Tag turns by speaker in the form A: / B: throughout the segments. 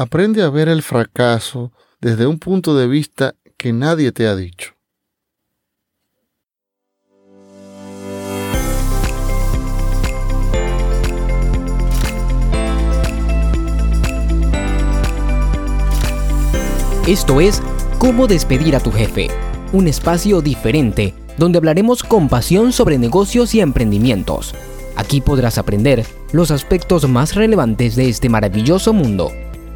A: Aprende a ver el fracaso desde un punto de vista que nadie te ha dicho.
B: Esto es Cómo despedir a tu jefe, un espacio diferente donde hablaremos con pasión sobre negocios y emprendimientos. Aquí podrás aprender los aspectos más relevantes de este maravilloso mundo.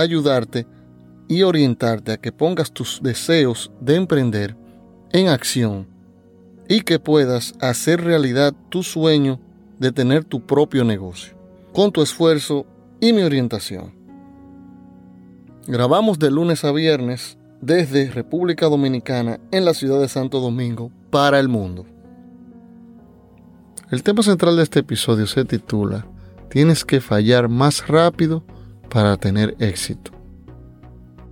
A: ayudarte y orientarte a que pongas tus deseos de emprender en acción y que puedas hacer realidad tu sueño de tener tu propio negocio, con tu esfuerzo y mi orientación. Grabamos de lunes a viernes desde República Dominicana en la ciudad de Santo Domingo para el mundo. El tema central de este episodio se titula Tienes que fallar más rápido para tener éxito.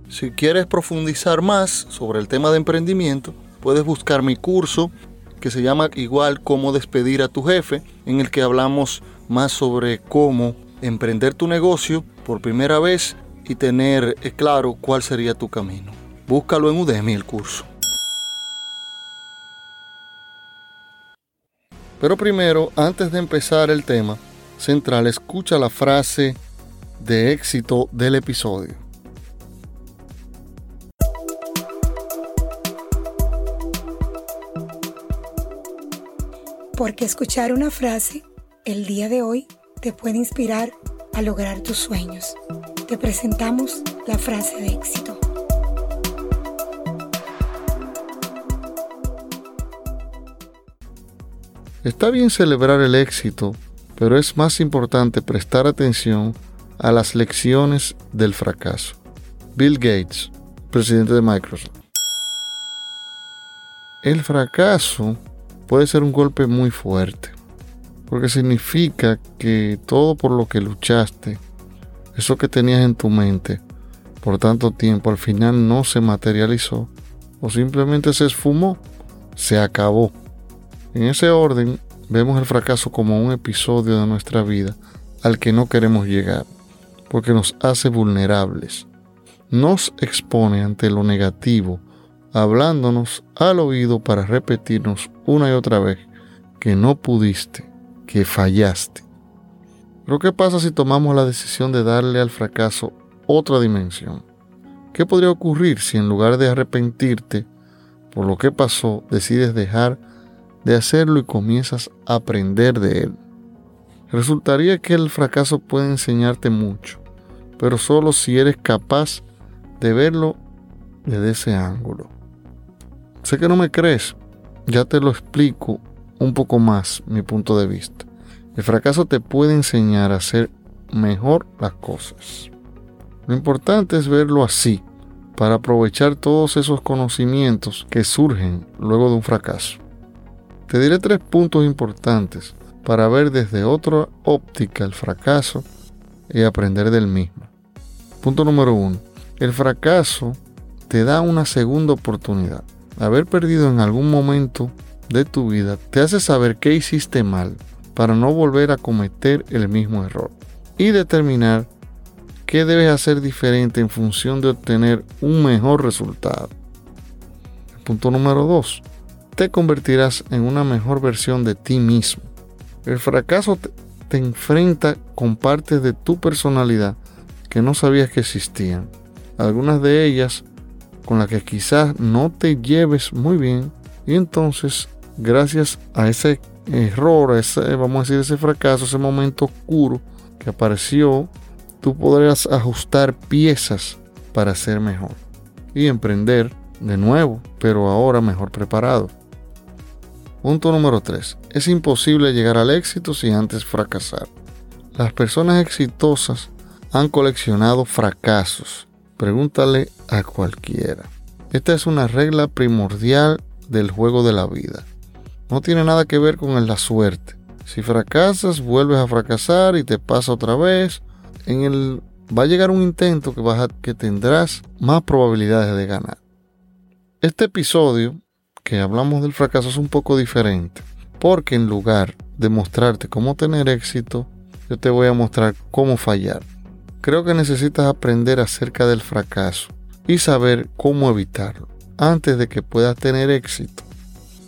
A: Si quieres profundizar más sobre el tema de emprendimiento, puedes buscar mi curso que se llama igual cómo despedir a tu jefe, en el que hablamos más sobre cómo emprender tu negocio por primera vez y tener eh, claro cuál sería tu camino. Búscalo en Udemy el curso. Pero primero, antes de empezar el tema central, escucha la frase de éxito del episodio.
C: Porque escuchar una frase el día de hoy te puede inspirar a lograr tus sueños. Te presentamos la frase de éxito.
A: Está bien celebrar el éxito, pero es más importante prestar atención a las lecciones del fracaso. Bill Gates, presidente de Microsoft. El fracaso puede ser un golpe muy fuerte, porque significa que todo por lo que luchaste, eso que tenías en tu mente por tanto tiempo, al final no se materializó o simplemente se esfumó, se acabó. En ese orden, vemos el fracaso como un episodio de nuestra vida al que no queremos llegar, porque nos hace vulnerables. Nos expone ante lo negativo, hablándonos al oído para repetirnos una y otra vez que no pudiste, que fallaste. Pero ¿qué pasa si tomamos la decisión de darle al fracaso otra dimensión? ¿Qué podría ocurrir si en lugar de arrepentirte por lo que pasó, decides dejar de hacerlo y comienzas a aprender de él. Resultaría que el fracaso puede enseñarte mucho, pero solo si eres capaz de verlo desde ese ángulo. Sé que no me crees, ya te lo explico un poco más mi punto de vista. El fracaso te puede enseñar a hacer mejor las cosas. Lo importante es verlo así, para aprovechar todos esos conocimientos que surgen luego de un fracaso. Te diré tres puntos importantes para ver desde otra óptica el fracaso y aprender del mismo. Punto número uno. El fracaso te da una segunda oportunidad. Haber perdido en algún momento de tu vida te hace saber qué hiciste mal para no volver a cometer el mismo error y determinar qué debes hacer diferente en función de obtener un mejor resultado. Punto número dos te convertirás en una mejor versión de ti mismo. El fracaso te, enfrenta con partes de tu personalidad que no sabías que existían. Algunas de ellas con las que quizás no te lleves muy bien y entonces gracias a ese error, vamos a decir ese fracaso, ese momento oscuro que apareció, tú podrás ajustar piezas para ser mejor y emprender de nuevo, pero ahora mejor preparado. Punto número 3. Es imposible llegar al éxito sin antes fracasar. Las personas exitosas han coleccionado fracasos Pregúntale a cualquiera. Esta es una regla primordial del juego de la vida. No tiene nada que ver con la suerte. Si fracasas, vuelves a fracasar y te pasa otra vez. En el va a llegar un intento que, que tendrás más probabilidades de ganar. Este episodio que hablamos del fracaso es un poco diferente, porque en lugar de mostrarte cómo tener éxito, yo te voy a mostrar cómo fallar. Creo que necesitas aprender acerca del fracaso y saber cómo evitarlo antes de que puedas tener éxito.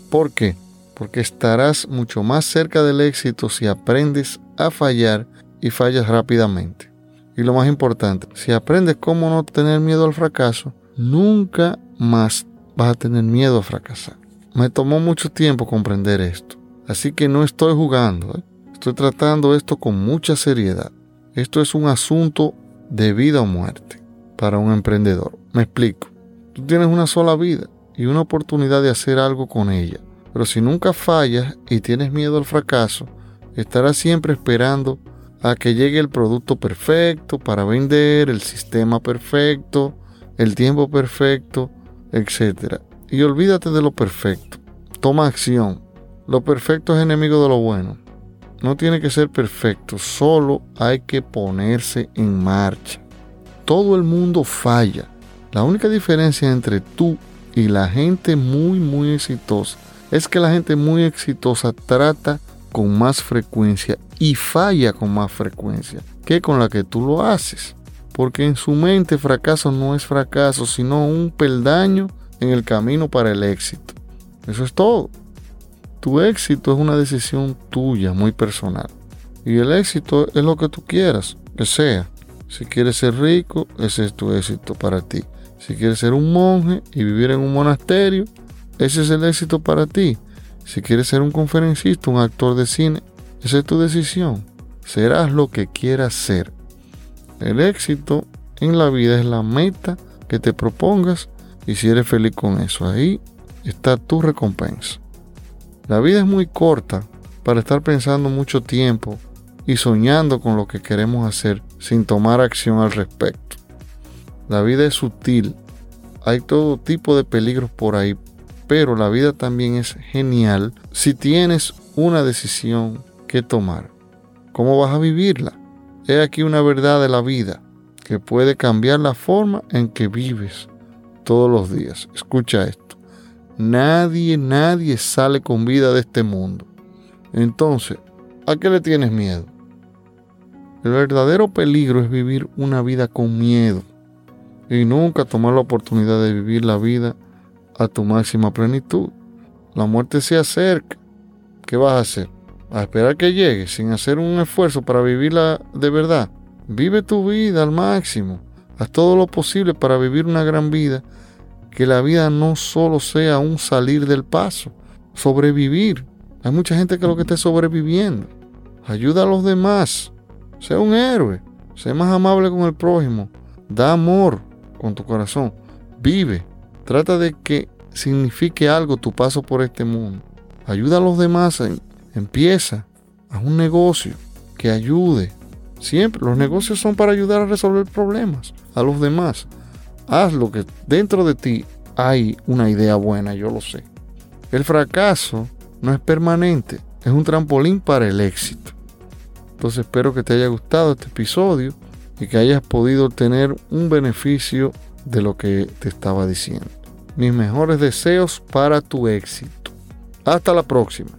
A: ¿Por qué? Porque estarás mucho más cerca del éxito si aprendes a fallar y fallas rápidamente. Y lo más importante, si aprendes cómo no tener miedo al fracaso, nunca más vas a tener miedo a fracasar. Me tomó mucho tiempo comprender esto. Así que no estoy jugando. ¿eh? Estoy tratando esto con mucha seriedad. Esto es un asunto de vida o muerte para un emprendedor. Me explico. Tú tienes una sola vida y una oportunidad de hacer algo con ella. Pero si nunca fallas y tienes miedo al fracaso, estarás siempre esperando a que llegue el producto perfecto para vender, el sistema perfecto, el tiempo perfecto, etc. Y olvídate de lo perfecto. Toma acción. Lo perfecto es enemigo de lo bueno. No tiene que ser perfecto, solo hay que ponerse en marcha. Todo el mundo falla. La única diferencia entre tú y la gente muy, muy exitosa es que la gente muy exitosa trata con más frecuencia y falla con más frecuencia que con la que tú lo haces. Porque en su mente fracaso no es fracaso, sino un peldaño en el camino para el éxito. Eso es todo. Tu éxito es una decisión tuya, muy personal. Y el éxito es lo que tú quieras, que sea. Si quieres ser rico, ese es tu éxito para ti. Si quieres ser un monje y vivir en un monasterio, ese es el éxito para ti. Si quieres ser un conferencista, un actor de cine, esa es tu decisión. Serás lo que quieras ser. El éxito en la vida es la meta que te propongas y si eres feliz con eso, ahí está tu recompensa. La vida es muy corta para estar pensando mucho tiempo y soñando con lo que queremos hacer sin tomar acción al respecto. La vida es sutil, hay todo tipo de peligros por ahí, pero la vida también es genial si tienes una decisión que tomar. ¿Cómo vas a vivirla? He aquí una verdad de la vida que puede cambiar la forma en que vives todos los días. Escucha esto. Nadie, nadie sale con vida de este mundo. Entonces, ¿a qué le tienes miedo? El verdadero peligro es vivir una vida con miedo y nunca tomar la oportunidad de vivir la vida a tu máxima plenitud. La muerte se acerca. ¿Qué vas a hacer? A esperar que llegue sin hacer un esfuerzo para vivirla de verdad. Vive tu vida al máximo. Haz todo lo posible para vivir una gran vida. Que la vida no solo sea un salir del paso, sobrevivir. Hay mucha gente que lo que está sobreviviendo. Ayuda a los demás. Sea un héroe. Sé más amable con el prójimo. Da amor con tu corazón. Vive. Trata de que signifique algo tu paso por este mundo. Ayuda a los demás Empieza, a un negocio que ayude. Siempre, los negocios son para ayudar a resolver problemas a los demás. Haz lo que dentro de ti hay una idea buena, yo lo sé. El fracaso no es permanente, es un trampolín para el éxito. Entonces espero que te haya gustado este episodio y que hayas podido tener un beneficio de lo que te estaba diciendo. Mis mejores deseos para tu éxito. Hasta la próxima.